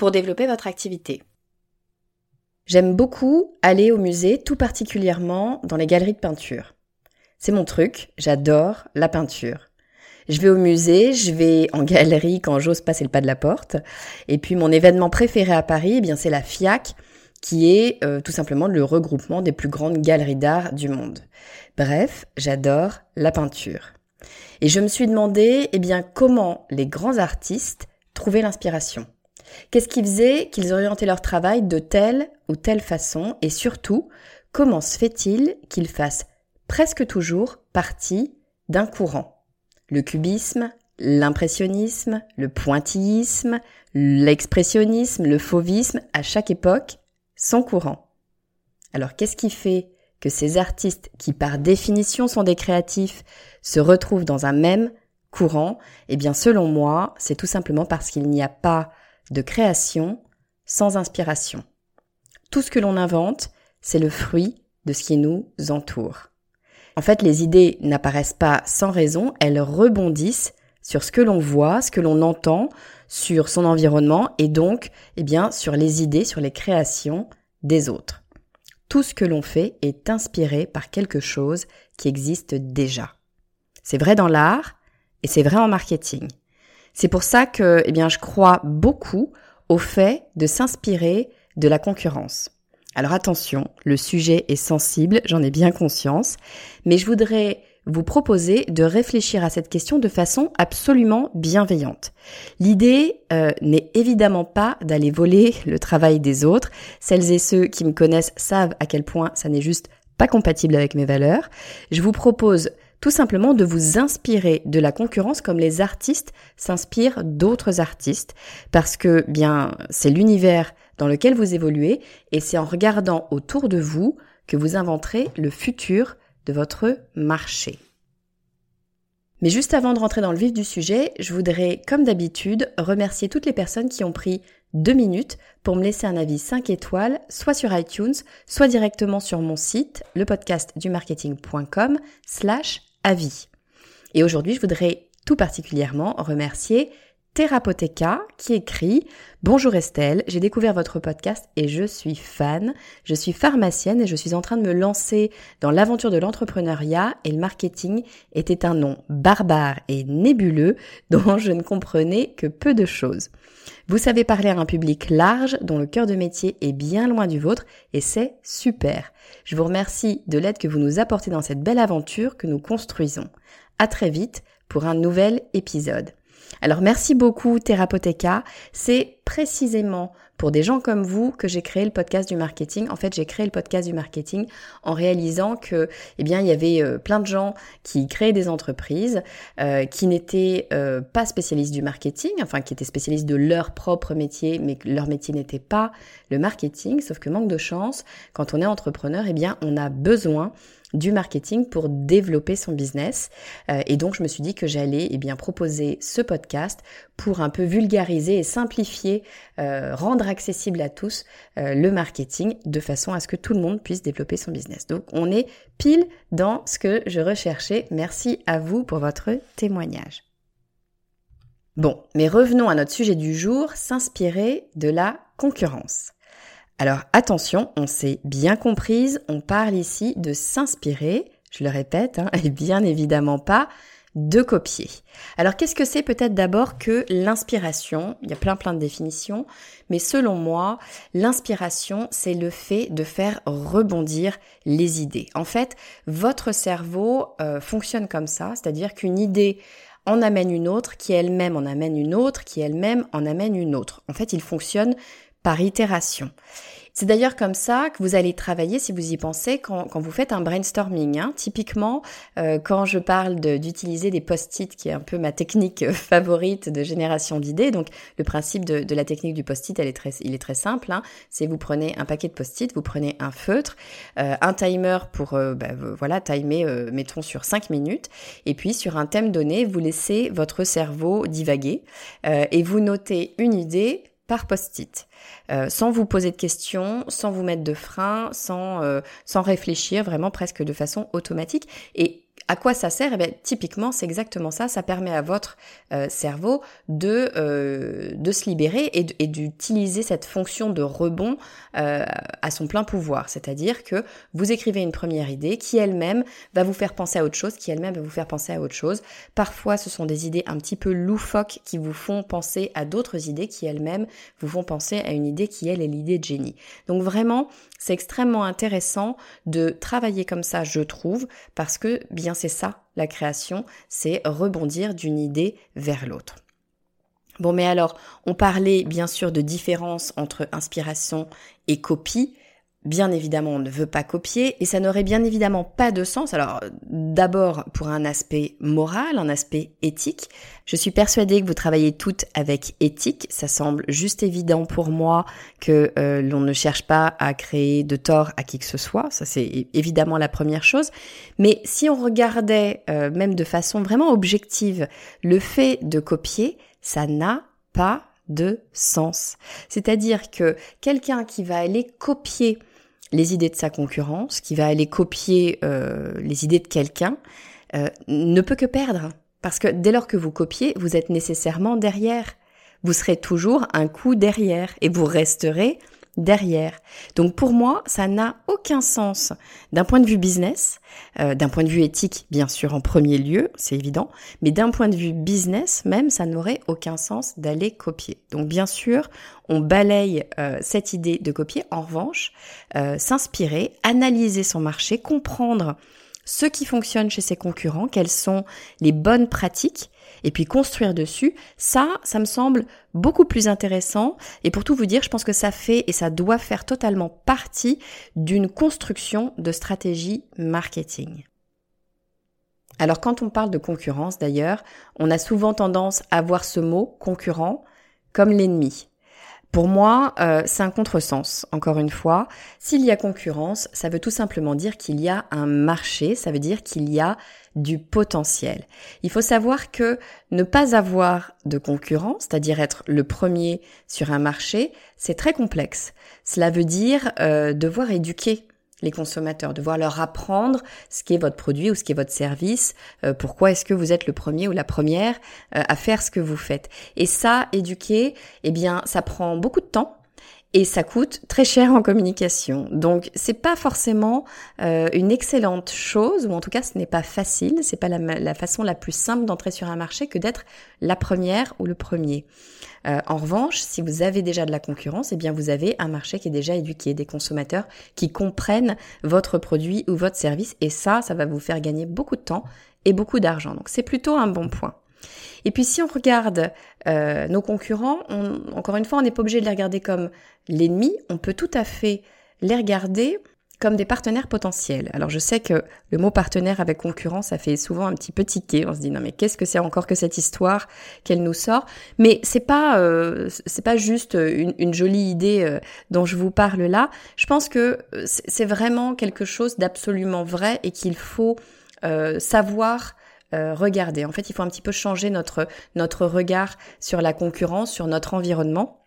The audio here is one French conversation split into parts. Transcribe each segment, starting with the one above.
pour développer votre activité. J'aime beaucoup aller au musée, tout particulièrement dans les galeries de peinture. C'est mon truc, j'adore la peinture. Je vais au musée, je vais en galerie quand j'ose passer le pas de la porte. Et puis mon événement préféré à Paris, eh bien c'est la FIAC, qui est euh, tout simplement le regroupement des plus grandes galeries d'art du monde. Bref, j'adore la peinture. Et je me suis demandé, eh comment les grands artistes trouvaient l'inspiration. Qu'est-ce qui faisait qu'ils orientaient leur travail de telle ou telle façon et surtout, comment se fait-il qu'ils fassent presque toujours partie d'un courant? Le cubisme, l'impressionnisme, le pointillisme, l'expressionnisme, le fauvisme, à chaque époque, sont courants. Alors qu'est-ce qui fait que ces artistes, qui par définition sont des créatifs, se retrouvent dans un même courant? Eh bien selon moi, c'est tout simplement parce qu'il n'y a pas de création sans inspiration. Tout ce que l'on invente, c'est le fruit de ce qui nous entoure. En fait, les idées n'apparaissent pas sans raison, elles rebondissent sur ce que l'on voit, ce que l'on entend, sur son environnement et donc, eh bien, sur les idées, sur les créations des autres. Tout ce que l'on fait est inspiré par quelque chose qui existe déjà. C'est vrai dans l'art et c'est vrai en marketing. C'est pour ça que, eh bien, je crois beaucoup au fait de s'inspirer de la concurrence. Alors attention, le sujet est sensible, j'en ai bien conscience, mais je voudrais vous proposer de réfléchir à cette question de façon absolument bienveillante. L'idée euh, n'est évidemment pas d'aller voler le travail des autres. Celles et ceux qui me connaissent savent à quel point ça n'est juste pas compatible avec mes valeurs. Je vous propose tout simplement de vous inspirer de la concurrence comme les artistes s'inspirent d'autres artistes parce que bien c'est l'univers dans lequel vous évoluez et c'est en regardant autour de vous que vous inventerez le futur de votre marché. Mais juste avant de rentrer dans le vif du sujet, je voudrais, comme d'habitude, remercier toutes les personnes qui ont pris deux minutes pour me laisser un avis 5 étoiles, soit sur iTunes, soit directement sur mon site, le podcast slash avis. Et aujourd'hui, je voudrais tout particulièrement remercier Therapotheca qui écrit Bonjour Estelle, j'ai découvert votre podcast et je suis fan. Je suis pharmacienne et je suis en train de me lancer dans l'aventure de l'entrepreneuriat et le marketing était un nom barbare et nébuleux dont je ne comprenais que peu de choses. Vous savez parler à un public large dont le cœur de métier est bien loin du vôtre et c'est super. Je vous remercie de l'aide que vous nous apportez dans cette belle aventure que nous construisons. À très vite pour un nouvel épisode. Alors merci beaucoup Therapotheca. C'est précisément pour des gens comme vous que j'ai créé le podcast du marketing. En fait, j'ai créé le podcast du marketing en réalisant que, eh bien, il y avait euh, plein de gens qui créaient des entreprises, euh, qui n'étaient euh, pas spécialistes du marketing, enfin, qui étaient spécialistes de leur propre métier, mais leur métier n'était pas le marketing. Sauf que manque de chance, quand on est entrepreneur, eh bien, on a besoin du marketing pour développer son business. Euh, et donc je me suis dit que j'allais eh bien proposer ce podcast pour un peu vulgariser et simplifier, euh, rendre accessible à tous euh, le marketing de façon à ce que tout le monde puisse développer son business. Donc on est pile dans ce que je recherchais. Merci à vous pour votre témoignage. Bon, mais revenons à notre sujet du jour, s'inspirer de la concurrence. Alors attention, on s'est bien comprise, on parle ici de s'inspirer, je le répète, hein, et bien évidemment pas de copier. Alors qu'est-ce que c'est peut-être d'abord que l'inspiration? Il y a plein plein de définitions, mais selon moi, l'inspiration, c'est le fait de faire rebondir les idées. En fait, votre cerveau euh, fonctionne comme ça, c'est-à-dire qu'une idée en amène une autre, qui elle-même en amène une autre, qui elle-même en amène une autre. En fait, il fonctionne par itération. C'est d'ailleurs comme ça que vous allez travailler si vous y pensez quand, vous faites un brainstorming. Hein. Typiquement, euh, quand je parle d'utiliser des post-it, qui est un peu ma technique euh, favorite de génération d'idées, donc le principe de, la technique du post-it, elle est très, il est très simple. Hein. C'est vous prenez un paquet de post-it, vous prenez un feutre, euh, un timer pour bah, voilà timer, mettons sur 5 minutes, et puis sur un thème donné, vous laissez votre cerveau divaguer et vous notez une idée par post-it, euh, sans vous poser de questions, sans vous mettre de frein, sans, euh, sans réfléchir, vraiment presque de façon automatique. Et à quoi ça sert? Eh bien, typiquement, c'est exactement ça. Ça permet à votre euh, cerveau de, euh, de se libérer et d'utiliser cette fonction de rebond euh, à son plein pouvoir. C'est-à-dire que vous écrivez une première idée qui elle-même va vous faire penser à autre chose, qui elle-même va vous faire penser à autre chose. Parfois, ce sont des idées un petit peu loufoques qui vous font penser à d'autres idées qui elles-mêmes vous font penser à une idée qui, elle, est l'idée de génie. Donc vraiment, c'est extrêmement intéressant de travailler comme ça, je trouve, parce que bien c'est ça, la création, c'est rebondir d'une idée vers l'autre. Bon, mais alors, on parlait bien sûr de différence entre inspiration et copie. Bien évidemment, on ne veut pas copier et ça n'aurait bien évidemment pas de sens. Alors, d'abord pour un aspect moral, un aspect éthique. Je suis persuadée que vous travaillez toutes avec éthique. Ça semble juste évident pour moi que euh, l'on ne cherche pas à créer de tort à qui que ce soit. Ça, c'est évidemment la première chose. Mais si on regardait euh, même de façon vraiment objective le fait de copier, ça n'a pas de sens. C'est-à-dire que quelqu'un qui va aller copier les idées de sa concurrence, qui va aller copier euh, les idées de quelqu'un, euh, ne peut que perdre. Parce que dès lors que vous copiez, vous êtes nécessairement derrière. Vous serez toujours un coup derrière et vous resterez derrière. Donc pour moi, ça n'a aucun sens d'un point de vue business, euh, d'un point de vue éthique, bien sûr en premier lieu, c'est évident, mais d'un point de vue business même, ça n'aurait aucun sens d'aller copier. Donc bien sûr, on balaye euh, cette idée de copier. En revanche, euh, s'inspirer, analyser son marché, comprendre ce qui fonctionne chez ses concurrents, quelles sont les bonnes pratiques, et puis construire dessus, ça, ça me semble beaucoup plus intéressant. Et pour tout vous dire, je pense que ça fait et ça doit faire totalement partie d'une construction de stratégie marketing. Alors quand on parle de concurrence d'ailleurs, on a souvent tendance à voir ce mot concurrent comme l'ennemi. Pour moi, euh, c'est un contresens, encore une fois. S'il y a concurrence, ça veut tout simplement dire qu'il y a un marché, ça veut dire qu'il y a du potentiel. Il faut savoir que ne pas avoir de concurrence, c'est-à-dire être le premier sur un marché, c'est très complexe. Cela veut dire euh, devoir éduquer les consommateurs, devoir leur apprendre ce qui est votre produit ou ce qui est votre service, euh, pourquoi est-ce que vous êtes le premier ou la première euh, à faire ce que vous faites. Et ça, éduquer, eh bien, ça prend beaucoup de temps et ça coûte très cher en communication. Donc c'est pas forcément euh, une excellente chose, ou en tout cas ce n'est pas facile, c'est pas la, façon la plus simple d'entrer sur un marché que d'être la première ou le premier. Euh, en revanche, si vous avez déjà de la concurrence, eh bien vous avez un marché qui est déjà éduqué, des consommateurs qui comprennent votre produit ou votre service, et ça, ça va vous faire gagner beaucoup de temps et beaucoup d'argent. Donc c'est plutôt un bon point. Et puis si on regarde euh, nos concurrents, encore une fois, on n'est pas obligé de les regarder comme l'ennemi, on peut tout à fait les regarder comme des partenaires potentiels. Alors je sais que le mot partenaire avec concurrent, ça fait souvent un petit peu tiquer. On se dit non mais qu'est-ce que c'est encore que cette histoire qu'elle nous sort? Mais c'est pas euh, pas juste une, jolie idée euh, dont je vous parle là. Je pense que c'est vraiment quelque chose d'absolument vrai et qu'il faut savoir regarder. En fait, il faut un petit peu changer notre notre regard sur la concurrence, sur notre environnement.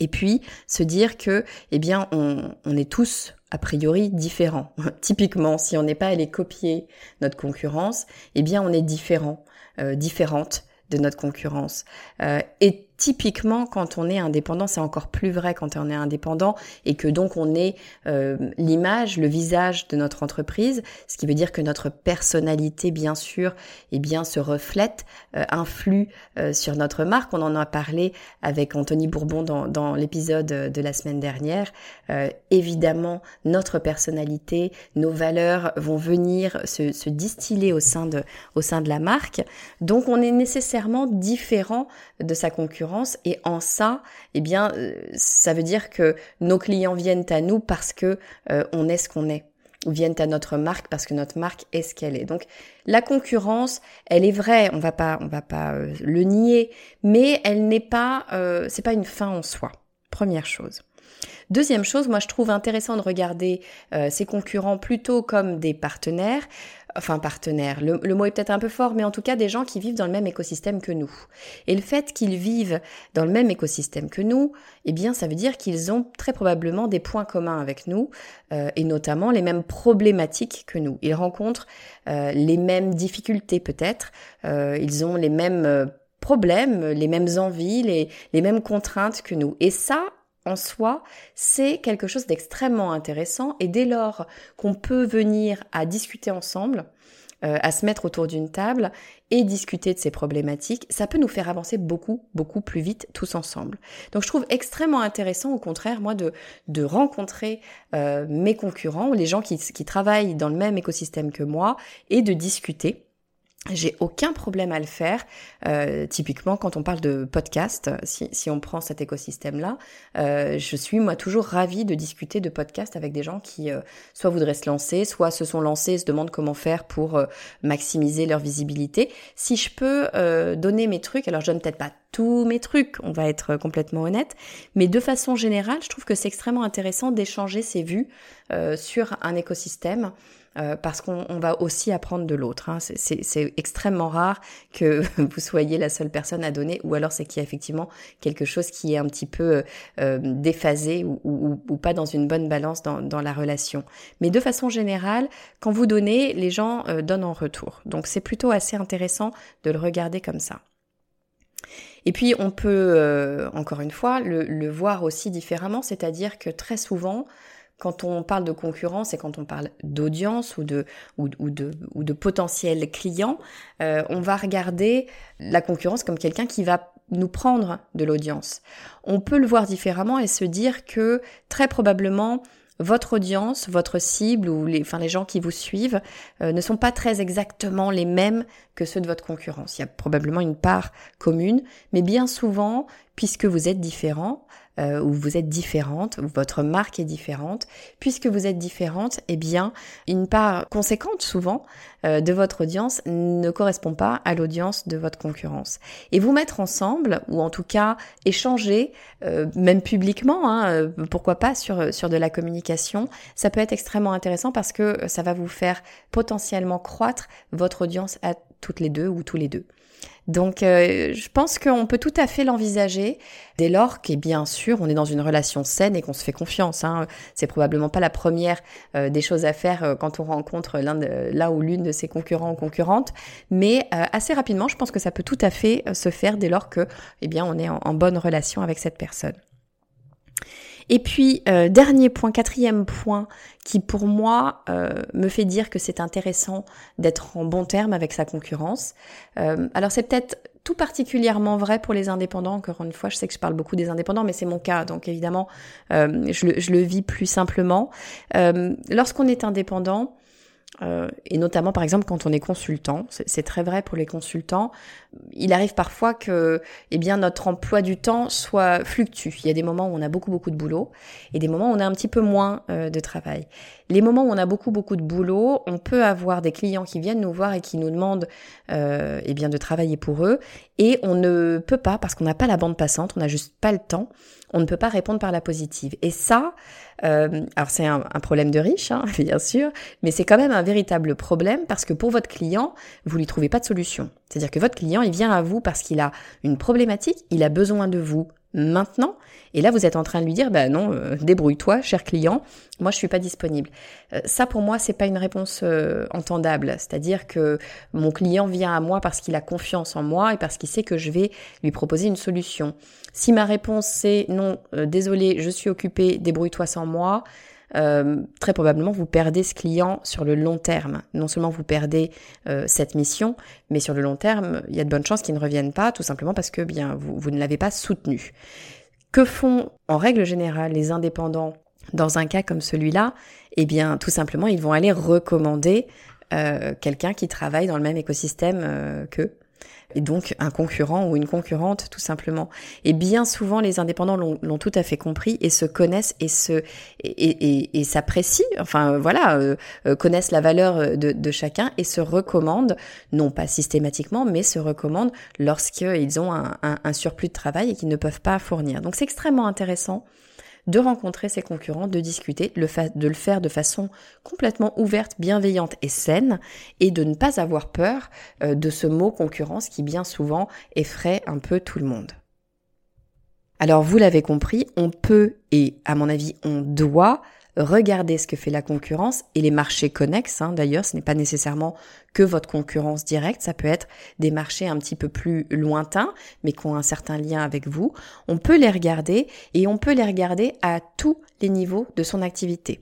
Et puis se dire que, eh bien, on, on est tous a priori différents. Typiquement, si on n'est pas allé copier notre concurrence, eh bien on est différent, euh, différente de notre concurrence. Euh, et typiquement, quand on est indépendant, c'est encore plus vrai quand on est indépendant et que donc on est euh, l'image, le visage de notre entreprise, ce qui veut dire que notre personnalité, bien sûr, eh bien, se reflète, euh, influe euh, sur notre marque. On en a parlé avec Anthony Bourbon dans, dans l'épisode de la semaine dernière. Euh, évidemment, notre personnalité, nos valeurs vont venir se, se distiller au sein de, au sein de la marque. Donc, on est nécessairement différent de sa concurrence et en ça, eh bien, euh, ça veut dire que nos clients viennent à nous parce que euh, on est ce qu'on est ou viennent à notre marque parce que notre marque est ce qu'elle est. Donc la concurrence, elle est vraie, on va pas on va pas euh, le nier, mais elle n'est pas c'est pas une fin en soi. Première chose. Deuxième chose, moi je trouve intéressant de regarder ces concurrents plutôt comme des partenaires enfin partenaires, le, mot est peut-être un peu fort, mais en tout cas des gens qui vivent dans le même écosystème que nous. Et le fait qu'ils vivent dans le même écosystème que nous, eh bien ça veut dire qu'ils ont très probablement des points communs avec nous, euh, et notamment les mêmes problématiques que nous. Ils rencontrent euh, les mêmes difficultés peut-être, euh, ils ont les mêmes problèmes, les mêmes envies, les, les mêmes contraintes que nous. Et ça, en soi, c'est quelque chose d'extrêmement intéressant et dès lors qu'on peut venir à discuter ensemble, euh, à se mettre autour d'une table et discuter de ces problématiques, ça peut nous faire avancer beaucoup, beaucoup plus vite tous ensemble. Donc je trouve extrêmement intéressant, au contraire, moi, de, rencontrer euh, mes concurrents les gens qui, qui travaillent dans le même écosystème que moi et de discuter j'ai aucun problème à le faire. Euh, typiquement, quand on parle de podcast, si, on prend cet écosystème-là, euh, je suis moi toujours ravie de discuter de podcast avec des gens qui euh, soit voudraient se lancer, soit se sont lancés et se demandent comment faire pour maximiser leur visibilité. Si je peux donner mes trucs, alors je donne peut-être pas mes trucs, on va être complètement honnête, mais de façon générale, je trouve que c'est extrêmement intéressant d'échanger ses vues sur un écosystème. Euh, parce qu'on va aussi apprendre de l'autre. Hein. C'est extrêmement rare que vous soyez la seule personne à donner, ou alors c'est qu'il y a effectivement quelque chose qui est un petit peu euh, déphasé ou, pas dans une bonne balance dans, la relation. Mais de façon générale, quand vous donnez, les gens euh, donnent en retour. Donc c'est plutôt assez intéressant de le regarder comme ça. Et puis on peut, euh, encore une fois, le, voir aussi différemment, c'est-à-dire que très souvent, quand on parle de concurrence et quand on parle d'audience ou de, ou, de, ou de potentiels clients, euh, on va regarder la concurrence comme quelqu'un qui va nous prendre de l'audience. On peut le voir différemment et se dire que très probablement votre audience, votre cible ou les, enfin les gens qui vous suivent euh, ne sont pas très exactement les mêmes que ceux de votre concurrence. Il y a probablement une part commune, mais bien souvent, puisque vous êtes différents, euh, où vous êtes différente, où votre marque est différente, puisque vous êtes différente, eh bien, une part conséquente souvent euh, de votre audience ne correspond pas à l'audience de votre concurrence. Et vous mettre ensemble, ou en tout cas échanger, euh, même publiquement, hein, pourquoi pas sur, sur de la communication, ça peut être extrêmement intéressant parce que ça va vous faire potentiellement croître votre audience à toutes les deux ou tous les deux. Donc euh, je pense qu'on peut tout à fait l'envisager dès lors que bien sûr on est dans une relation saine et qu'on se fait confiance. Hein. C'est probablement pas la première euh, des choses à faire euh, quand on rencontre l'un ou l'une de ses concurrents ou concurrentes, mais assez rapidement je pense que ça peut tout à fait se faire dès lors que eh bien on est en bonne relation avec cette personne. Et puis, euh, dernier point, quatrième point, qui pour moi euh, me fait dire que c'est intéressant d'être en bon terme avec sa concurrence. Euh, alors c'est peut-être tout particulièrement vrai pour les indépendants. Encore une fois, je sais que je parle beaucoup des indépendants, mais c'est mon cas, donc évidemment, je le, je, le, vis plus simplement. Lorsqu'on est indépendant, euh, et notamment par exemple quand on est consultant, c'est très vrai pour les consultants, il arrive parfois que eh bien notre emploi du temps soit fluctue. Il y a des moments où on a beaucoup beaucoup de boulot et des moments où on a un petit peu moins euh, de travail. Les moments où on a beaucoup beaucoup de boulot, on peut avoir des clients qui viennent nous voir et qui nous demandent euh, eh bien de travailler pour eux et on ne peut pas parce qu'on n'a pas la bande passante, on n'a juste pas le temps on ne peut pas répondre par la positive. Et ça, euh, alors c'est un, problème de riche, hein, bien sûr, mais c'est quand même un véritable problème parce que pour votre client, vous lui trouvez pas de solution. C'est-à-dire que votre client, il vient à vous parce qu'il a une problématique, il a besoin de vous maintenant. Et là, vous êtes en train de lui dire, bah non, euh, débrouille-toi, cher client, moi je suis pas disponible. Euh, ça, pour moi, c'est pas une réponse euh, entendable. C'est-à-dire que mon client vient à moi parce qu'il a confiance en moi et parce qu'il sait que je vais lui proposer une solution. Si ma réponse c'est non, désolé, je suis occupé, débrouille-toi sans moi. Très probablement vous perdez ce client sur le long terme. Non seulement vous perdez cette mission, mais sur le long terme, il y a de bonnes chances qu'il ne revienne pas, tout simplement parce que bien vous, vous ne l'avez pas soutenu. Que font en règle générale les indépendants dans un cas comme celui-là? Eh bien, tout simplement, ils vont aller recommander euh, quelqu'un qui travaille dans le même écosystème euh, qu'eux et donc un concurrent ou une concurrente tout simplement. Et bien souvent les indépendants l'ont tout à fait compris et se connaissent et se et, et, s'apprécient, enfin voilà, euh, euh, connaissent la valeur de, de, chacun et se recommandent, non pas systématiquement, mais se recommandent lorsqu'ils ont un, un, un surplus de travail et qu'ils ne peuvent pas fournir. Donc c'est extrêmement intéressant de rencontrer ses concurrents, de discuter, de le faire de façon complètement ouverte, bienveillante et saine, et de ne pas avoir peur euh, de ce mot concurrence qui bien souvent effraie un peu tout le monde. Alors vous l'avez compris, on peut et à mon avis on doit regardez ce que fait la concurrence et les marchés connexes. Hein. D'ailleurs, ce n'est pas nécessairement que votre concurrence directe, ça peut être des marchés un petit peu plus lointains, mais qui ont un certain lien avec vous. On peut les regarder et on peut les regarder à tous les niveaux de son activité.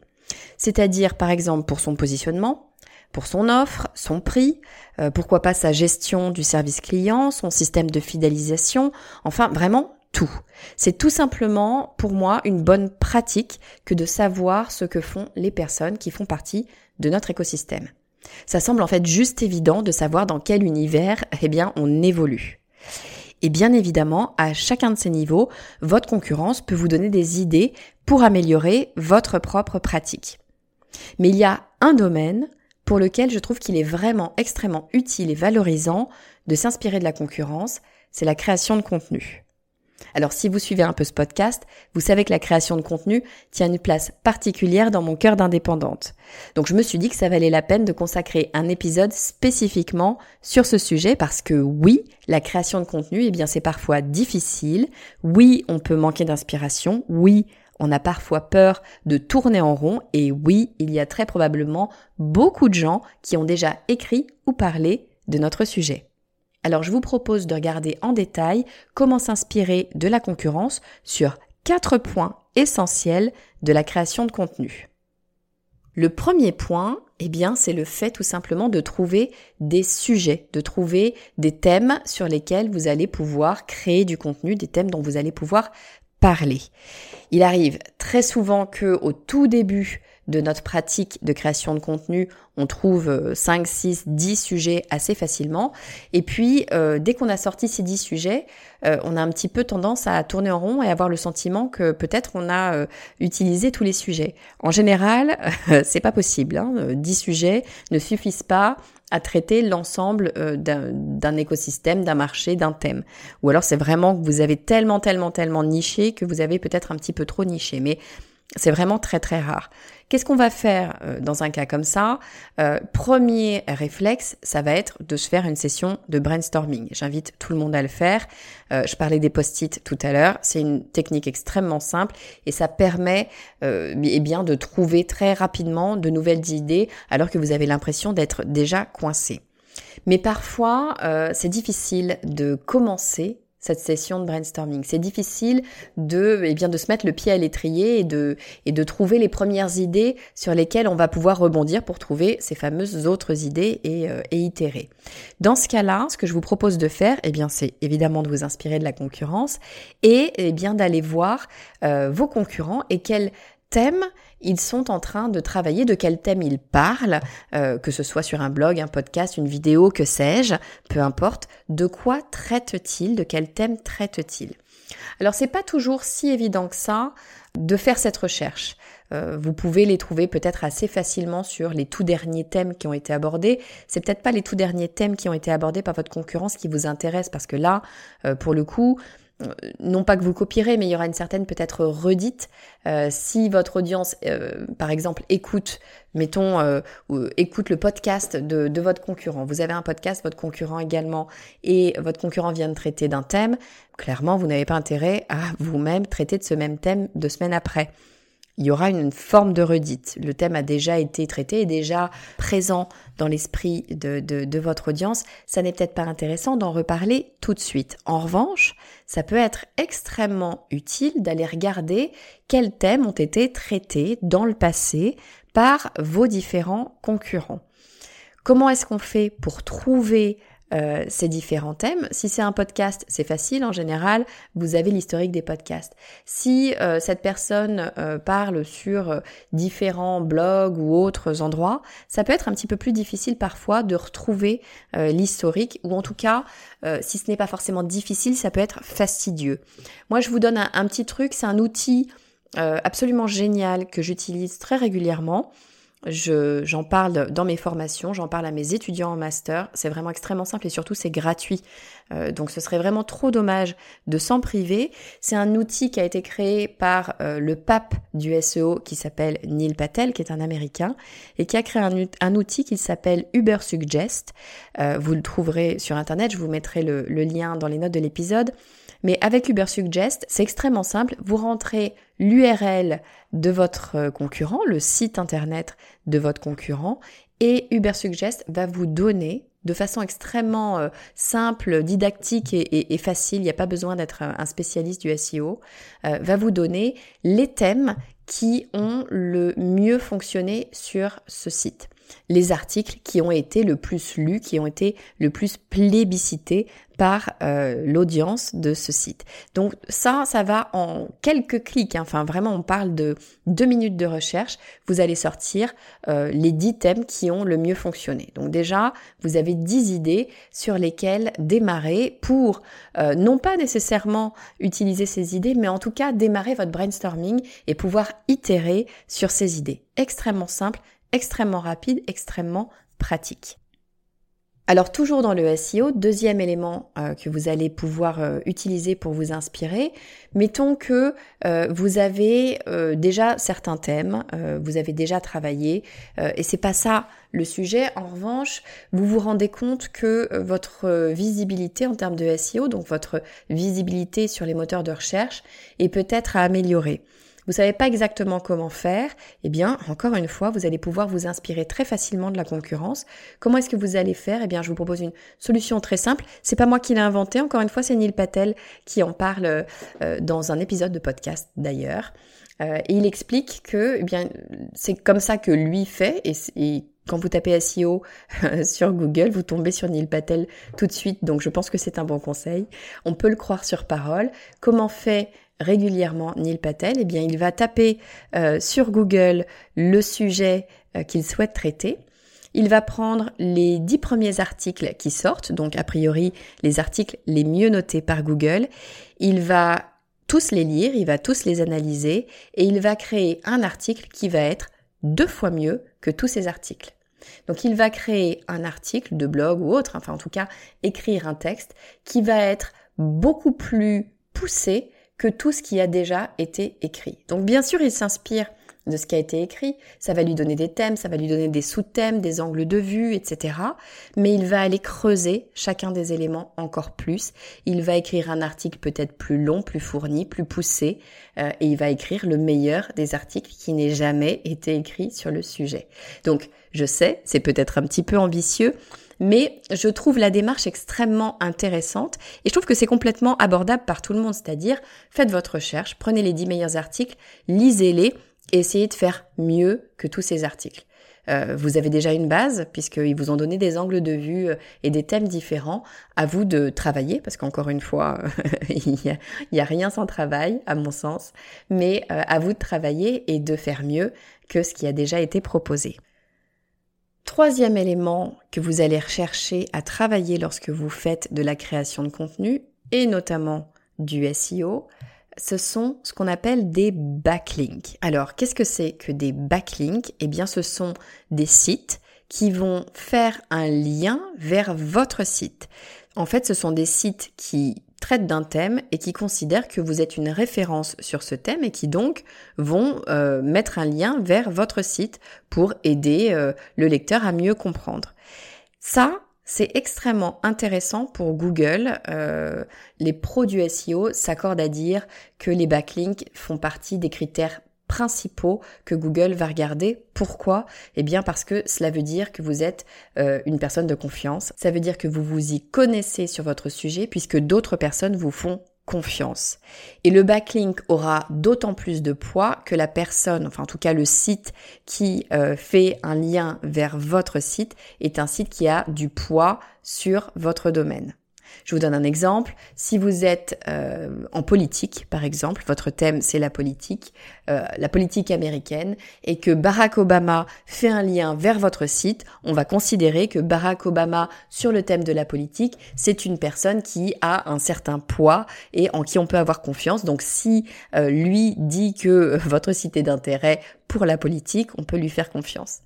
C'est-à-dire, par exemple, pour son positionnement, pour son offre, son prix, euh, pourquoi pas sa gestion du service client, son système de fidélisation, enfin vraiment C'est tout simplement pour moi une bonne pratique que de savoir ce que font les personnes qui font partie de notre écosystème. Ça semble en fait juste évident de savoir dans quel univers eh bien on évolue. Et bien évidemment, à chacun de ces niveaux, votre concurrence peut vous donner des idées pour améliorer votre propre pratique. Mais il y a un domaine pour lequel je trouve qu'il est vraiment extrêmement utile et valorisant de s'inspirer de la concurrence, c'est la création de contenu. Alors si vous suivez un peu ce podcast, vous savez que la création de contenu tient une place particulière dans mon cœur d'indépendante. Donc je me suis dit que ça valait la peine de consacrer un épisode spécifiquement sur ce sujet parce que oui, la création de contenu, eh bien c'est parfois difficile. Oui, on peut manquer d'inspiration. Oui, on a parfois peur de tourner en rond et oui, il y a très probablement beaucoup de gens qui ont déjà écrit ou parlé de notre sujet. Alors je vous propose de regarder en détail comment s'inspirer de la concurrence sur quatre points essentiels de la création de contenu. Le premier point, eh bien, c'est le fait tout simplement de trouver des sujets, de trouver des thèmes sur lesquels vous allez pouvoir créer du contenu, des thèmes dont vous allez pouvoir parler. Il arrive très souvent que au tout début de notre pratique de création de contenu, on trouve 5, 6, 10 sujets assez facilement. Et puis, euh, dès qu'on a sorti ces 10 sujets, euh, on a un petit peu tendance à tourner en rond et avoir le sentiment que peut-être on a euh, utilisé tous les sujets. En général, c'est pas possible. Hein. 10 sujets ne suffisent pas à traiter l'ensemble d'un écosystème, d'un marché, d'un thème. Ou alors c'est vraiment que vous avez tellement, tellement, tellement niché que vous avez peut-être un petit peu trop niché. Mais c'est vraiment très très rare. Qu'est-ce qu'on va faire euh, dans un cas comme ça? Euh, Premier réflexe, ça va être de se faire une session de brainstorming. J'invite tout le monde à le faire. Euh, je parlais des post-it tout à l'heure. C'est une technique extrêmement simple et ça permet eh bien de trouver très rapidement de nouvelles idées alors que vous avez l'impression d'être déjà coincé. Mais parfois, c'est difficile de commencer cette session de brainstorming. C'est difficile de, eh bien, de se mettre le pied à l'étrier et de, trouver les premières idées sur lesquelles on va pouvoir rebondir pour trouver ces fameuses autres idées et, euh, itérer. Dans ce cas-là, ce que je vous propose de faire, eh bien, c'est évidemment de vous inspirer de la concurrence et eh bien d'aller voir euh, vos concurrents et quels thème ils sont en train de travailler, de quel thème ils parlent, euh, que ce soit sur un blog, un podcast, une vidéo, que sais-je, peu importe, de quoi traite-t-il, de quel thème traite-t-il. Alors c'est pas toujours si évident que ça de faire cette recherche. Euh, vous pouvez les trouver peut-être assez facilement sur les tout derniers thèmes qui ont été abordés. C'est peut-être pas les tout derniers thèmes qui ont été abordés par votre concurrence qui vous intéressent parce que là, euh, pour le coup, non pas que vous copierez, mais il y aura une certaine peut-être redite. si votre audience, par exemple, écoute, mettons, écoute le podcast de, de, votre concurrent. Vous avez un podcast, votre concurrent également, et votre concurrent vient de traiter d'un thème. Clairement, vous n'avez pas intérêt à vous-même traiter de ce même thème deux semaines après il y aura une forme de redite. Le thème a déjà été traité, est déjà présent dans l'esprit de, de, votre audience. Ça n'est peut-être pas intéressant d'en reparler tout de suite. En revanche, ça peut être extrêmement utile d'aller regarder quels thèmes ont été traités dans le passé par vos différents concurrents. Comment est-ce qu'on fait pour trouver euh, ces différents thèmes. Si c'est un podcast, c'est facile. En général, vous avez l'historique des podcasts. Si euh, cette personne euh, parle sur différents blogs ou autres endroits, ça peut être un petit peu plus difficile parfois de retrouver l'historique, ou en tout cas, si ce n'est pas forcément difficile, ça peut être fastidieux. Moi, je vous donne un, un petit truc, c'est un outil absolument génial que j'utilise très régulièrement. J'en parle dans mes formations, j'en parle à mes étudiants en master. C'est vraiment extrêmement simple et surtout c'est gratuit. Euh, donc ce serait vraiment trop dommage de s'en priver. C'est un outil qui a été créé par euh, le pape du SEO qui s'appelle Neil Patel, qui est un Américain, et qui a créé un, outil qui s'appelle Uber Suggest. Euh, vous le trouverez sur Internet, je vous mettrai le, le lien dans les notes de l'épisode. Mais avec Uber Suggest, c'est extrêmement simple. Vous rentrez l'URL de votre concurrent, le site internet de votre concurrent, et Uber Suggest va vous donner de façon extrêmement euh, simple, didactique et, facile, il n'y a pas besoin d'être un spécialiste du SEO, euh, va vous donner les thèmes qui ont le mieux fonctionné sur ce site les articles qui ont été le plus lus, qui ont été le plus plébiscités par euh, l'audience de ce site. Donc ça, ça va en quelques clics. Hein. Enfin, vraiment, on parle de deux minutes de recherche. Vous allez sortir euh, les dix thèmes qui ont le mieux fonctionné. Donc déjà, vous avez dix idées sur lesquelles démarrer pour euh, non pas nécessairement utiliser ces idées, mais en tout cas démarrer votre brainstorming et pouvoir itérer sur ces idées. Extrêmement simple, extrêmement rapide, extrêmement pratique. Alors toujours dans le SEO, deuxième élément euh, que vous allez pouvoir euh, utiliser pour vous inspirer, mettons que euh, vous avez déjà certains thèmes, vous avez déjà travaillé et c'est pas ça le sujet. En revanche, vous vous rendez compte que votre visibilité en termes de SEO, donc votre visibilité sur les moteurs de recherche, est peut-être à améliorer vous savez pas exactement comment faire, eh bien, encore une fois, vous allez pouvoir vous inspirer très facilement de la concurrence. Comment est-ce que vous allez faire? Eh bien, je vous propose une solution très simple. C'est pas moi qui l'ai inventé. Encore une fois, c'est Neil Patel qui en parle euh, dans un épisode de podcast d'ailleurs. Euh, et il explique que, eh bien, c'est comme ça que lui fait et quand vous tapez SEO sur Google, vous tombez sur Neil Patel tout de suite, donc je pense que c'est un bon conseil. On peut le croire sur parole. Comment fait régulièrement Neil Patel, eh bien, il va taper euh, sur Google le sujet euh, qu'il souhaite traiter. Il va prendre les dix premiers articles qui sortent, donc a priori les articles les mieux notés par Google. Il va tous les lire, il va tous les analyser et il va créer un article qui va être deux fois mieux que tous ces articles. Donc il va créer un article de blog ou autre, enfin en tout cas écrire un texte qui va être beaucoup plus poussé que tout ce qui a déjà été écrit. Donc bien sûr, il s'inspire de ce qui a été écrit, ça va lui donner des thèmes, ça va lui donner des sous-thèmes, des angles de vue, etc. Mais il va aller creuser chacun des éléments encore plus. Il va écrire un article peut-être plus long, plus fourni, plus poussé, euh, et il va écrire le meilleur des articles qui n'ait jamais été écrit sur le sujet. Donc, je sais, c'est peut-être un petit peu ambitieux, mais je trouve la démarche extrêmement intéressante et je trouve que c'est complètement abordable par tout le monde, c'est-à-dire faites votre recherche, prenez les 10 meilleurs articles, lisez-les et essayez de faire mieux que tous ces articles. euh, vous avez déjà une base puisqu'ils vous ont donné des angles de vue et des thèmes différents. À vous de travailler parce qu'encore une fois, il n'y a, rien sans travail à mon sens, mais à vous de travailler et de faire mieux que ce qui a déjà été proposé. Troisième élément que vous allez rechercher à travailler lorsque vous faites de la création de contenu, et notamment du SEO, ce sont ce qu'on appelle des backlinks. Alors, qu'est-ce que c'est que des backlinks? Eh bien, ce sont des sites qui vont faire un lien vers votre site. En fait, ce sont des sites qui d'un thème et qui considèrent que vous êtes une référence sur ce thème et qui donc vont euh, mettre un lien vers votre site pour aider euh, le lecteur à mieux comprendre. Ça, c'est extrêmement intéressant pour Google. Euh, les pros du SEO s'accordent à dire que les backlinks font partie des critères principaux que Google va regarder. Pourquoi? Eh bien parce que cela veut dire que vous êtes euh, une personne de confiance. Ça veut dire que vous vous y connaissez sur votre sujet puisque d'autres personnes vous font confiance. Et le backlink aura d'autant plus de poids que la personne, enfin en tout cas le site qui euh, fait un lien vers votre site est un site qui a du poids sur votre domaine. Je vous donne un exemple. Si vous êtes euh, en politique, par exemple, votre thème c'est la politique, euh, la politique américaine, et que Barack Obama fait un lien vers votre site, on va considérer que Barack Obama, sur le thème de la politique, c'est une personne qui a un certain poids et en qui on peut avoir confiance. Donc si euh, lui dit que votre site est d'intérêt pour la politique, on peut lui faire confiance.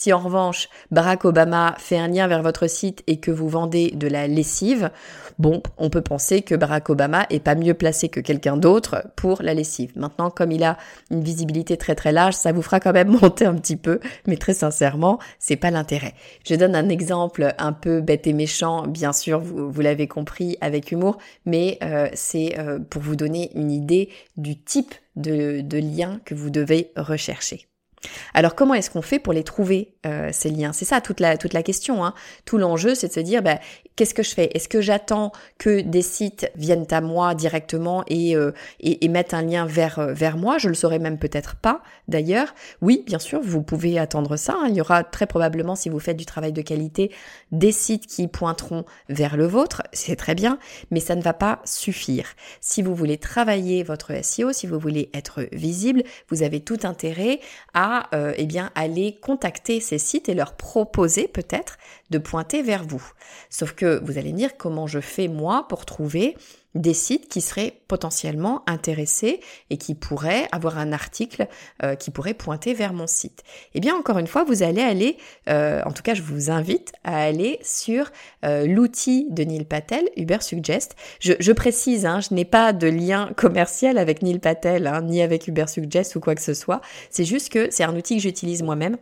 Si en revanche Barack Obama fait un lien vers votre site et que vous vendez de la lessive, bon, on peut penser que Barack Obama est pas mieux placé que quelqu'un d'autre pour la lessive. Maintenant, comme il a une visibilité très très large, ça vous fera quand même monter un petit peu, mais très sincèrement, c'est pas l'intérêt. Je donne un exemple un peu bête et méchant, bien sûr, vous, l'avez compris avec humour, mais euh, c'est euh, pour vous donner une idée du type de, de lien que vous devez rechercher. Alors comment est-ce qu'on fait pour les trouver euh, ces liens? C'est ça toute la toute la question. Hein. Tout l'enjeu, c'est de se dire bah, qu'est-ce que je fais? Est-ce que j'attends que des sites viennent à moi directement et euh, et, mettent un lien vers euh, vers moi? Je le saurais même peut-être pas. D'ailleurs, oui, bien sûr, vous pouvez attendre ça. Hein. Il y aura très probablement, si vous faites du travail de qualité, des sites qui pointeront vers le vôtre. C'est très bien, mais ça ne va pas suffire. Si vous voulez travailler votre SEO, si vous voulez être visible, vous avez tout intérêt à euh, eh bien, aller contacter ces sites et leur proposer peut-être de pointer vers vous. Sauf que vous allez me dire comment je fais moi pour trouver des sites qui seraient potentiellement intéressés et qui pourraient avoir un article euh, qui pourrait pointer vers mon site. Eh bien, encore une fois, vous allez aller, euh, en tout cas, je vous invite à aller sur euh, l'outil de Neil Patel, Uber Suggest. Je, précise, hein, je n'ai pas de lien commercial avec Neil Patel, hein, ni avec Uber Suggest ou quoi que ce soit. C'est juste que c'est un outil que j'utilise moi-même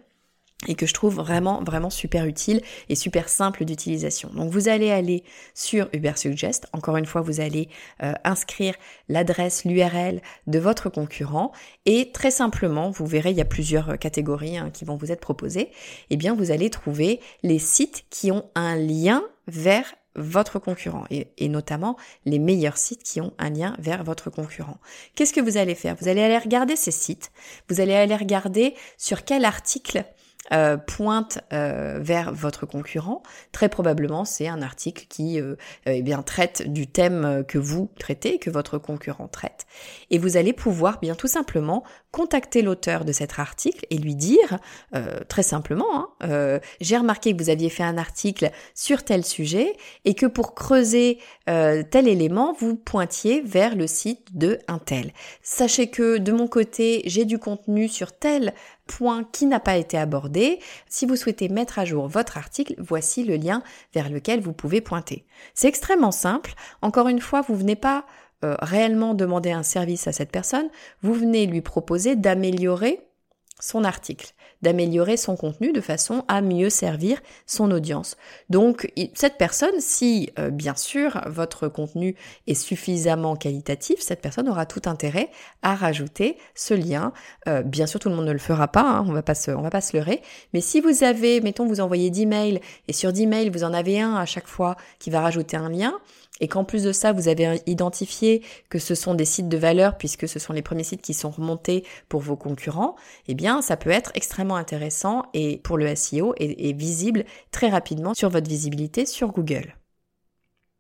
et que je trouve vraiment vraiment super utile et super simple d'utilisation. Donc vous allez aller sur Ubersuggest, encore une fois vous allez euh, inscrire l'adresse, l'URL de votre concurrent et très simplement, vous verrez il y a plusieurs euh, catégories hein, qui vont vous être proposées, et eh bien vous allez trouver les sites qui ont un lien vers votre concurrent et, et, notamment les meilleurs sites qui ont un lien vers votre concurrent. Qu'est-ce que vous allez faire? Vous allez aller regarder ces sites, vous allez aller regarder sur quel article euh, pointe euh, vers votre concurrent, très probablement c'est un article qui euh, eh bien traite du thème que vous traitez, que votre concurrent traite. Et vous allez pouvoir bien tout simplement contacter l'auteur de cet article et lui dire très simplement, hein, j'ai remarqué que vous aviez fait un article sur tel sujet et que pour creuser tel élément, vous pointiez vers le site de un tel. Sachez que de mon côté, j'ai du contenu sur tel point qui n'a pas été abordé. Si vous souhaitez mettre à jour votre article, voici le lien vers lequel vous pouvez pointer. C'est extrêmement simple. Encore une fois, vous venez pas euh, réellement demander un service à cette personne, vous venez lui proposer d'améliorer son article d'améliorer son contenu de façon à mieux servir son audience. Donc cette personne, si euh, bien sûr votre contenu est suffisamment qualitatif, cette personne aura tout intérêt à rajouter ce lien. Euh, bien sûr, tout le monde ne le fera pas, hein, on va pas se, on va pas se leurrer. Mais si vous avez, mettons, vous envoyez 10 mails et sur 10 mails vous en avez un à chaque fois qui va rajouter un lien, et qu'en plus de ça, vous avez identifié que ce sont des sites de valeur puisque ce sont les premiers sites qui sont remontés pour vos concurrents, eh bien, ça peut être extrêmement intéressant et pour le SEO et visible très rapidement sur votre visibilité sur Google.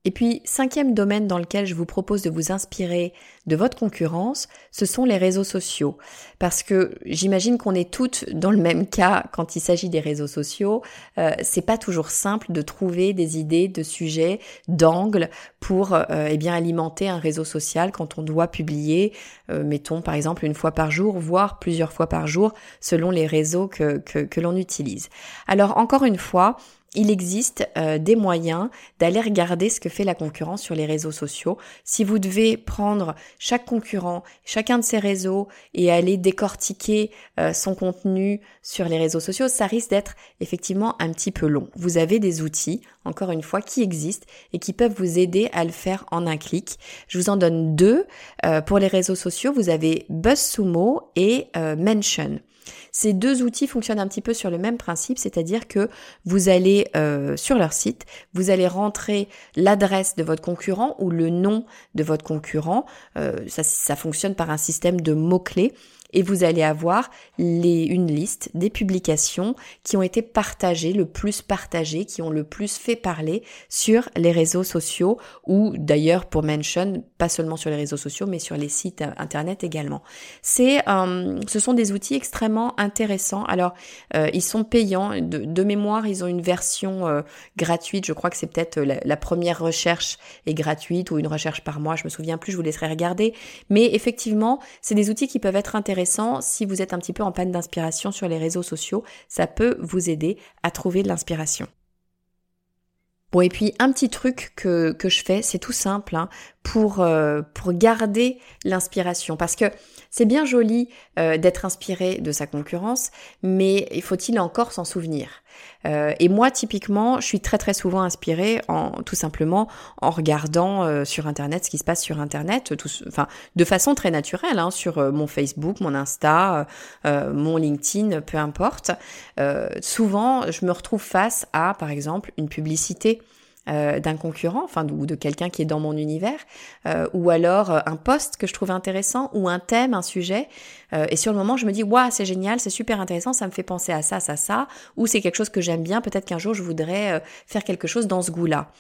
Et puis, cinquième domaine dans lequel je vous propose de vous inspirer de votre concurrence, ce sont les réseaux sociaux. Parce que j'imagine qu'on est toutes dans le même cas quand il s'agit des réseaux sociaux. Euh, c'est pas toujours simple de trouver des idées de sujets, d'angles pour euh, eh bien alimenter un réseau social quand on doit publier, euh, mettons par exemple une fois par jour, voire plusieurs fois par jour, selon les réseaux que, que, que l'on utilise. Alors encore une fois, il existe euh, des moyens d'aller regarder ce que fait la concurrence sur les réseaux sociaux. Si vous devez prendre chaque concurrent, chacun de ses réseaux et aller décortiquer euh, son contenu sur les réseaux sociaux, ça risque d'être effectivement un petit peu long. Vous avez des outils, encore une fois, qui existent et qui peuvent vous aider à le faire en un clic. Je vous en donne deux. Euh, pour les réseaux sociaux, vous avez BuzzSumo et Mention. Ces deux outils fonctionnent un petit peu sur le même principe, c'est-à-dire que vous allez euh, sur leur site, vous allez rentrer l'adresse de votre concurrent ou le nom de votre concurrent. Euh, ça, ça fonctionne par un système de mots-clés et vous allez avoir une liste des publications qui ont été partagées, le plus partagées, qui ont le plus fait parler sur les réseaux sociaux ou d'ailleurs pour mention, pas seulement sur les réseaux sociaux, mais sur les sites internet également. C'est, euh, ce sont des outils extrêmement intéressants. Alors, euh, ils sont payants. De, mémoire, ils ont une version euh, gratuite. Je crois que c'est peut-être la, la, première recherche est gratuite ou une recherche par mois. Je me souviens plus. Je vous laisserai regarder. Mais effectivement, c'est des outils qui peuvent être intéressants si vous êtes un petit peu en panne d'inspiration sur les réseaux sociaux. Ça peut vous aider à trouver de l'inspiration. Bon et puis un petit truc que, que je fais, c'est tout simple, hein, pour, euh, pour garder l'inspiration. Parce que c'est bien joli euh, d'être inspiré de sa concurrence, mais il faut-il encore s'en souvenir? Euh, Et moi, typiquement, je suis très très souvent inspirée en tout simplement en regardant sur Internet ce qui se passe sur Internet, tout, enfin de façon très naturelle, hein, sur mon Facebook, mon Insta, mon LinkedIn, peu importe. souvent, je me retrouve face à, par exemple, une publicité euh, d'un concurrent, enfin ou de quelqu'un qui est dans mon univers, euh, ou alors euh, un poste que je trouve intéressant, ou un thème, un sujet, et sur le moment je me dis waouh c'est génial, c'est super intéressant, ça me fait penser à ça, ça, ça, ou c'est quelque chose que j'aime bien, peut-être qu'un jour je voudrais faire quelque chose dans ce goût-là.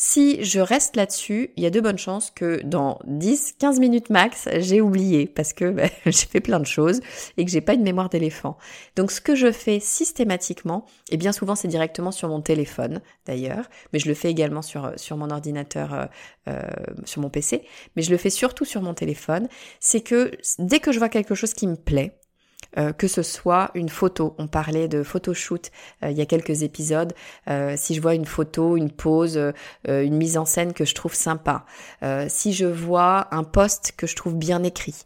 Si je reste là-dessus, il y a de bonnes chances que dans 10, 15 minutes max, j'ai oublié parce que bah, j'ai fait plein de choses et que j'ai pas une mémoire d'éléphant. Donc ce que je fais systématiquement, et bien souvent c'est directement sur mon téléphone d'ailleurs, mais je le fais également sur, sur mon ordinateur, euh, euh, sur mon PC, mais je le fais surtout sur mon téléphone, c'est que dès que je vois quelque chose qui me plaît, euh, que ce soit une photo. On parlait de photoshoot euh, il y a quelques épisodes. Euh, si je vois une photo, une pose, une mise en scène que je trouve sympa, si je vois un post que je trouve bien écrit,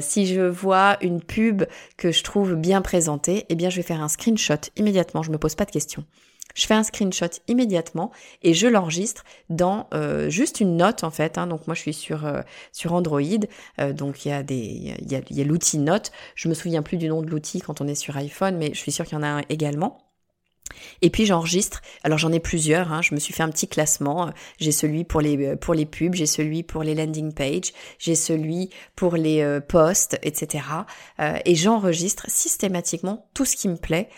si je vois une pub que je trouve bien présentée, eh bien je vais faire un screenshot immédiatement. Je me pose pas de questions. Je fais un screenshot immédiatement et je l'enregistre dans euh, juste une note en fait. Hein. Donc moi je suis sur euh, sur Android, euh, donc il y a des il y a, l'outil Note. Je me souviens plus du nom de l'outil quand on est sur iPhone, mais je suis sûre qu'il y en a un également. Et puis j'enregistre. Alors j'en ai plusieurs. Hein. Je me suis fait un petit classement. J'ai celui pour les euh, pour les pubs, j'ai celui pour les landing pages, j'ai celui pour les euh, posts, etc. Euh, et j'enregistre systématiquement tout ce qui me plaît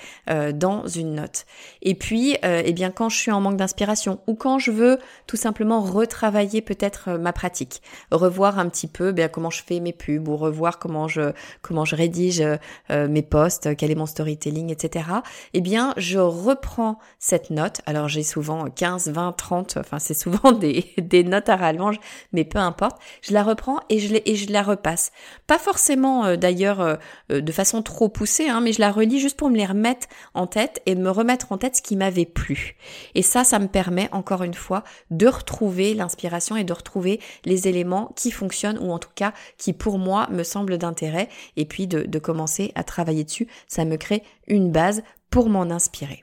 dans une note. Et puis, eh bien quand je suis en manque d'inspiration ou quand je veux tout simplement retravailler peut-être ma pratique, revoir un petit peu bien comment je fais mes pubs ou revoir comment je comment je rédige mes posts, quel est mon storytelling, etc. Eh bien je reprends cette note. Alors j'ai souvent 15, 20, 30, enfin c'est souvent des, notes à rallonge, mais peu importe. Je la reprends et je, et je la repasse. Pas forcément euh, d'ailleurs euh, euh, de façon trop poussée, hein, mais je la relis juste pour me les remettre en tête et me remettre en tête ce qui m'avait plu. Et ça, ça me permet encore une fois de retrouver l'inspiration et de retrouver les éléments qui fonctionnent ou en tout cas qui pour moi me semblent d'intérêt et puis de, de commencer à travailler dessus. Ça me crée une base pour m'en inspirer.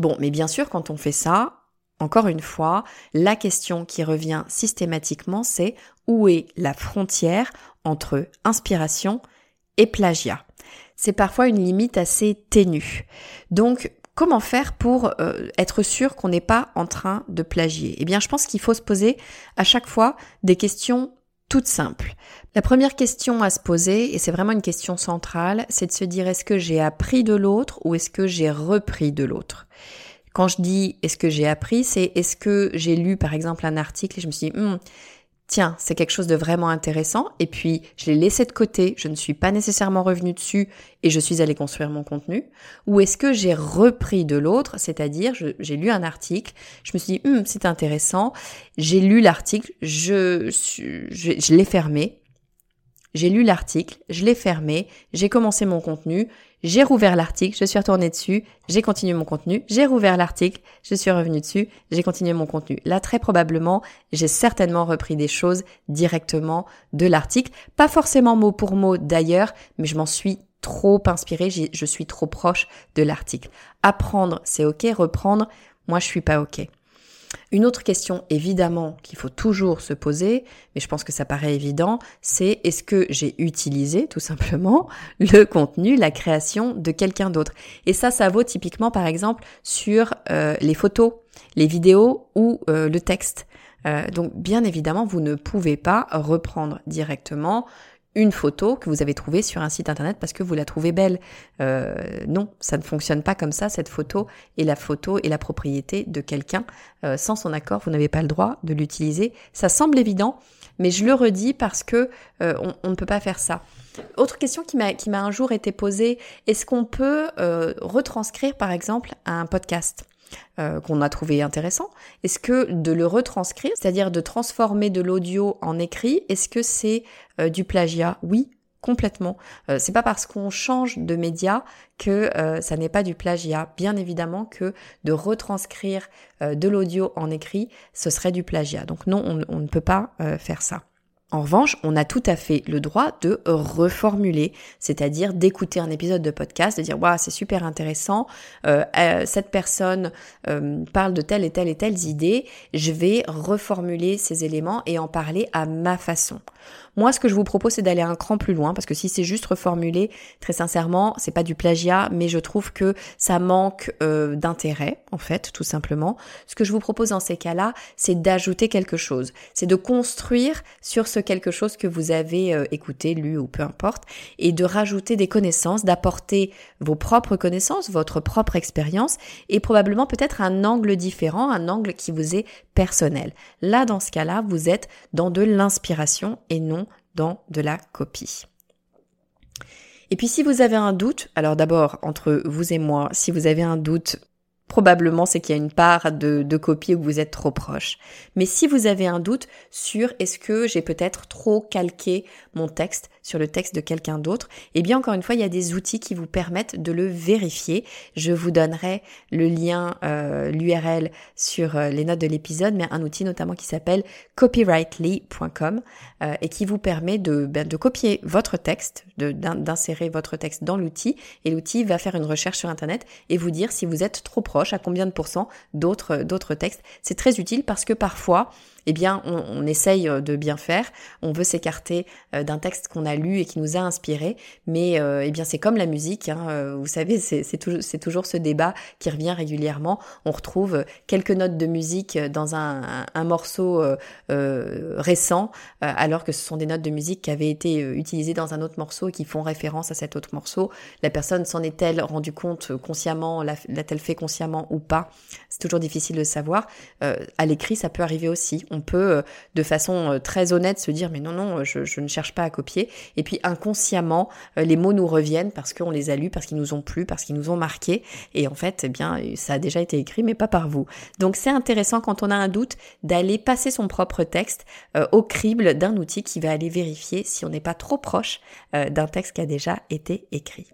Bon, mais bien sûr, quand on fait ça, encore une fois, la question qui revient systématiquement, c'est où est la frontière entre inspiration et plagiat? C'est parfois une limite assez ténue. Donc, Comment faire pour euh, être sûr qu'on n'est pas en train de plagier? Eh bien, je pense qu'il faut se poser à chaque fois des questions toutes simples. La première question à se poser, et c'est vraiment une question centrale, c'est de se dire est-ce que j'ai appris de l'autre ou est-ce que j'ai repris de l'autre? Quand je dis est-ce que j'ai appris, c'est est-ce que j'ai lu par exemple un article et je me suis dit, hmm, tiens, c'est quelque chose de vraiment intéressant, et puis je l'ai laissé de côté, je ne suis pas nécessairement revenu dessus et je suis allé construire mon contenu, ou est-ce que j'ai repris de l'autre, c'est-à-dire j'ai lu un article, je me suis dit, hum, c'est intéressant, j'ai lu l'article, je, l'ai fermé, j'ai lu l'article, je l'ai fermé, j'ai commencé mon contenu, j'ai rouvert l'article, je suis retournée dessus, j'ai continué mon contenu, j'ai rouvert l'article, je suis revenu dessus, j'ai continué mon contenu. Là, très probablement, j'ai certainement repris des choses directement de l'article, pas forcément mot pour mot d'ailleurs, mais je m'en suis trop inspirée, je suis trop proche de l'article. Apprendre, c'est ok, reprendre, moi je suis pas ok. Une autre question évidemment qu'il faut toujours se poser, mais je pense que ça paraît évident, c'est est-ce que j'ai utilisé tout simplement le contenu, la création de quelqu'un d'autre? Et ça, ça vaut typiquement par exemple sur euh, les photos, les vidéos ou euh, le texte. Euh, donc bien évidemment, vous ne pouvez pas reprendre directement une photo que vous avez trouvée sur un site internet parce que vous la trouvez belle. Euh, non, ça ne fonctionne pas comme ça. Cette photo et la photo et la propriété de quelqu'un. Euh, sans son accord, vous n'avez pas le droit de l'utiliser. Ça semble évident, mais je le redis parce que euh, on, ne peut pas faire ça. Autre question qui m'a qui m'a un jour été posée est-ce qu'on peut retranscrire par exemple un podcast? Euh, qu'on a trouvé intéressant Est-ce que de le retranscrire, c'est-à-dire de transformer de l'audio en écrit, est-ce que c'est euh, du plagiat? Oui, complètement. Euh, c'est pas parce qu'on change de média que ça n'est pas du plagiat. Bien évidemment que de retranscrire de l'audio en écrit, ce serait du plagiat. Donc non, on ne peut pas faire ça. En revanche, on a tout à fait le droit de reformuler, c'est-à-dire d'écouter un épisode de podcast, de dire waouh c'est super intéressant, euh, euh, cette personne euh, parle de telle et telle et telles idées, je vais reformuler ces éléments et en parler à ma façon. Moi, ce que je vous propose, c'est d'aller un cran plus loin, parce que si c'est juste reformulé, très sincèrement, c'est pas du plagiat, mais je trouve que ça manque euh, d'intérêt, en fait, tout simplement. Ce que je vous propose dans ces cas-là, c'est d'ajouter quelque chose, c'est de construire sur ce quelque chose que vous avez euh, écouté, lu ou peu importe, et de rajouter des connaissances, d'apporter vos propres connaissances, votre propre expérience, et probablement peut-être un angle différent, un angle qui vous est personnel. Là, dans ce cas-là, vous êtes dans de l'inspiration et non dans de la copie. Et puis si vous avez un doute, alors d'abord entre vous et moi, si vous avez un doute, probablement c'est qu'il y a une part de, de copie où vous êtes trop proche. Mais si vous avez un doute sur est-ce que j'ai peut-être trop calqué mon texte sur le texte de quelqu'un d'autre, eh bien encore une fois, il y a des outils qui vous permettent de le vérifier. Je vous donnerai le lien, euh, l'URL sur euh, les notes de l'épisode, mais un outil notamment qui s'appelle copyrightly.com euh, et qui vous permet de, ben, de copier votre texte, d'insérer votre texte dans l'outil et l'outil va faire une recherche sur Internet et vous dire si vous êtes trop proche, à combien de pourcents d'autres d'autres textes. C'est très utile parce que parfois, eh bien, on, on, essaye euh, de bien faire. On veut s'écarter euh, d'un texte qu'on a lu et qui nous a inspiré, mais euh, eh bien, c'est comme la musique. Hein, vous savez, c'est toujours, toujours ce débat qui revient régulièrement. On retrouve quelques notes de musique dans un, morceau euh, récent, alors que ce sont des notes de musique qui avaient été utilisées dans un autre morceau et qui font référence à cet autre morceau. La personne s'en est-elle rendu compte consciemment, l'a-t-elle fait consciemment ou pas? C'est toujours difficile de savoir. à l'écrit, ça peut arriver aussi on peut euh, de façon euh, très honnête se dire mais non non je, ne cherche pas à copier. Et puis inconsciemment euh, les mots nous reviennent parce qu'on les a lus parce qu'ils nous ont plu parce qu'ils nous ont marqué et en fait eh bien ça a déjà été écrit mais pas par vous. Donc c'est intéressant quand on a un doute d'aller passer son propre texte au crible d'un outil qui va aller vérifier si on n'est pas trop proche d'un texte qui a déjà été écrit.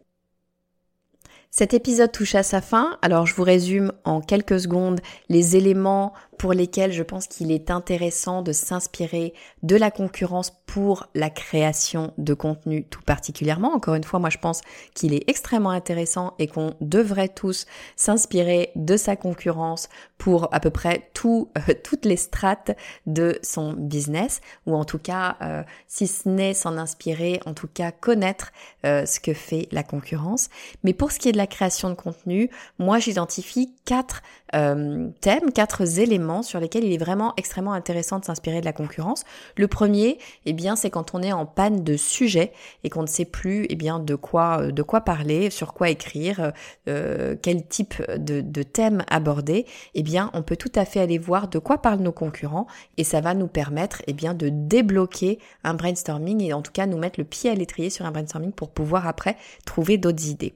Cet épisode touche à sa fin, alors je vous résume en quelques secondes les éléments pour lesquels je pense qu'il est intéressant de s'inspirer de la concurrence pour la création de contenu tout particulièrement. Encore une fois, moi je pense qu'il est extrêmement intéressant et qu'on devrait tous s'inspirer de sa concurrence pour à peu près tout, euh, toutes les strates de son business, ou en tout cas, euh, si ce n'est s'en inspirer, en tout cas connaître euh, ce que fait la concurrence. Mais pour ce qui est de la création de contenu, moi j'identifie quatre thèmes, quatre éléments sur lesquels il est vraiment extrêmement intéressant de s'inspirer de la concurrence. Le premier, eh bien, c'est quand on est en panne de sujet et qu'on ne sait plus, eh bien, de quoi, de quoi parler, sur quoi écrire, quel type de, de thème aborder. Eh bien, on peut tout à fait aller voir de quoi parlent nos concurrents et ça va nous permettre, eh bien, de débloquer un brainstorming et en tout cas nous mettre le pied à l'étrier sur un brainstorming pour pouvoir après trouver d'autres idées.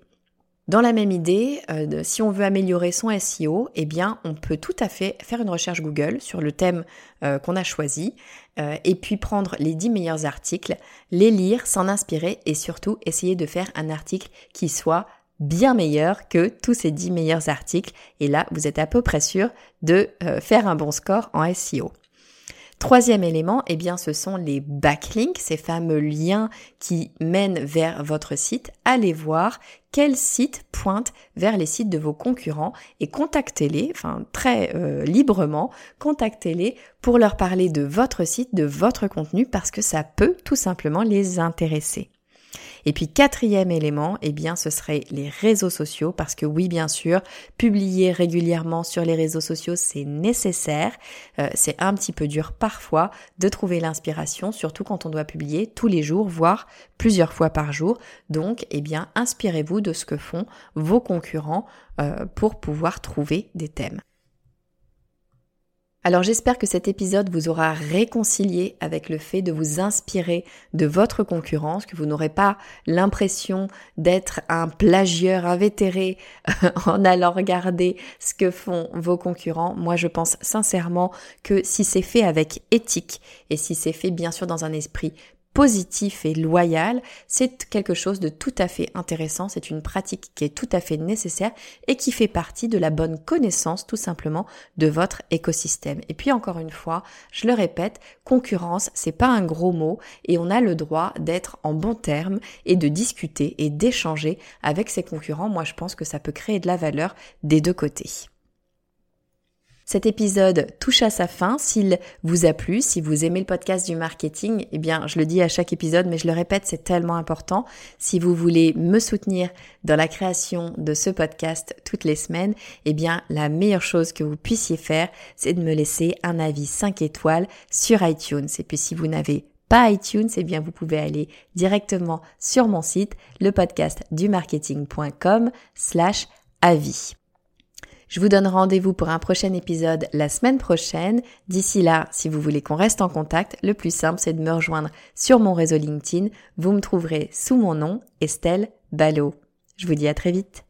Dans la même idée, euh, si on veut améliorer son SEO, eh bien, on peut tout à fait faire une recherche Google sur le thème euh, qu'on a choisi euh, et puis prendre les 10 meilleurs articles, les lire, s'en inspirer et surtout essayer de faire un article qui soit bien meilleur que tous ces 10 meilleurs articles. Et là, vous êtes à peu près sûr de faire un bon score en SEO. Troisième élément, eh bien, ce sont les backlinks, ces fameux liens qui mènent vers votre site. Allez voir quels sites pointent vers les sites de vos concurrents et contactez-les, enfin très euh, librement, contactez-les pour leur parler de votre site, de votre contenu, parce que ça peut tout simplement les intéresser. Et puis quatrième élément, eh bien ce serait les réseaux sociaux parce que oui bien sûr, publier régulièrement sur les réseaux sociaux c'est nécessaire. Euh, c'est un petit peu dur parfois de trouver l'inspiration, surtout quand on doit publier tous les jours, voire plusieurs fois par jour. Donc eh bien inspirez-vous de ce que font vos concurrents euh, pour pouvoir trouver des thèmes. Alors j'espère que cet épisode vous aura réconcilié avec le fait de vous inspirer de votre concurrence, que vous n'aurez pas l'impression d'être un plagieur invétéré en allant regarder ce que font vos concurrents. Moi je pense sincèrement que si c'est fait avec éthique et si c'est fait bien sûr dans un esprit positif et loyal, c'est quelque chose de tout à fait intéressant, c'est une pratique qui est tout à fait nécessaire et qui fait partie de la bonne connaissance tout simplement de votre écosystème. Et puis encore une fois, je le répète, concurrence, c'est pas un gros mot et on a le droit d'être en bon terme et de discuter et d'échanger avec ses concurrents. Moi, je pense que ça peut créer de la valeur des deux côtés. Cet épisode touche à sa fin. S'il vous a plu, si vous aimez le podcast du marketing, eh bien, je le dis à chaque épisode, mais je le répète, c'est tellement important. Si vous voulez me soutenir dans la création de ce podcast toutes les semaines, eh bien, la meilleure chose que vous puissiez faire, c'est de me laisser un avis 5 étoiles sur iTunes. Et puis, si vous n'avez pas iTunes, eh bien, vous pouvez aller directement sur mon site, le podcast du marketing.com slash avis. Je vous donne rendez-vous pour un prochain épisode la semaine prochaine. D'ici là, si vous voulez qu'on reste en contact, le plus simple c'est de me rejoindre sur mon réseau LinkedIn. Vous me trouverez sous mon nom, Estelle Ballot. Je vous dis à très vite.